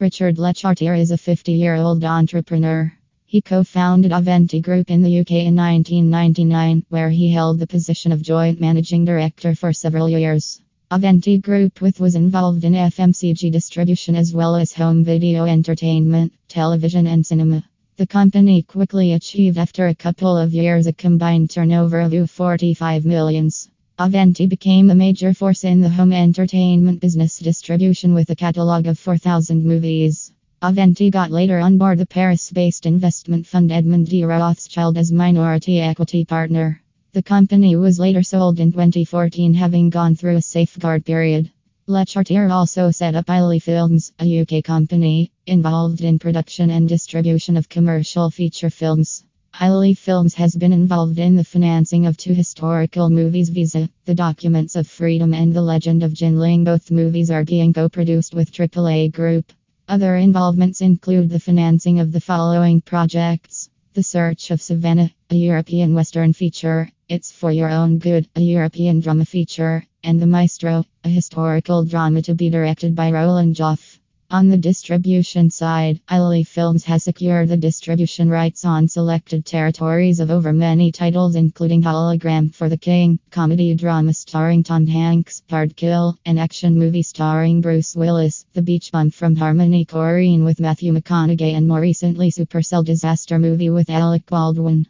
Richard Lechartier is a 50 year old entrepreneur. He co founded Aventi Group in the UK in 1999, where he held the position of joint managing director for several years. Aventi Group with was involved in FMCG distribution as well as home video entertainment, television, and cinema. The company quickly achieved after a couple of years a combined turnover of 45 millions. Aventi became a major force in the home entertainment business distribution with a catalog of 4,000 movies. Aventi got later on board the Paris based investment fund Edmond de Rothschild as minority equity partner. The company was later sold in 2014, having gone through a safeguard period. Lechartier also set up ILY Films, a UK company involved in production and distribution of commercial feature films. ILY Films has been involved in the financing of two historical movies Visa, The Documents of Freedom and The Legend of Jin Ling. Both movies are being co produced with AAA Group. Other involvements include the financing of the following projects The Search of Savannah, a European Western feature, It's for Your Own Good, a European drama feature, and The Maestro, a historical drama to be directed by Roland Joffé. On the distribution side, ILY Films has secured the distribution rights on selected territories of over many titles, including Hologram for the King, comedy drama starring Tom Hanks, Hard Kill, an action movie starring Bruce Willis, The Beach Bum from Harmony Korine with Matthew McConaughey, and more recently, Supercell disaster movie with Alec Baldwin.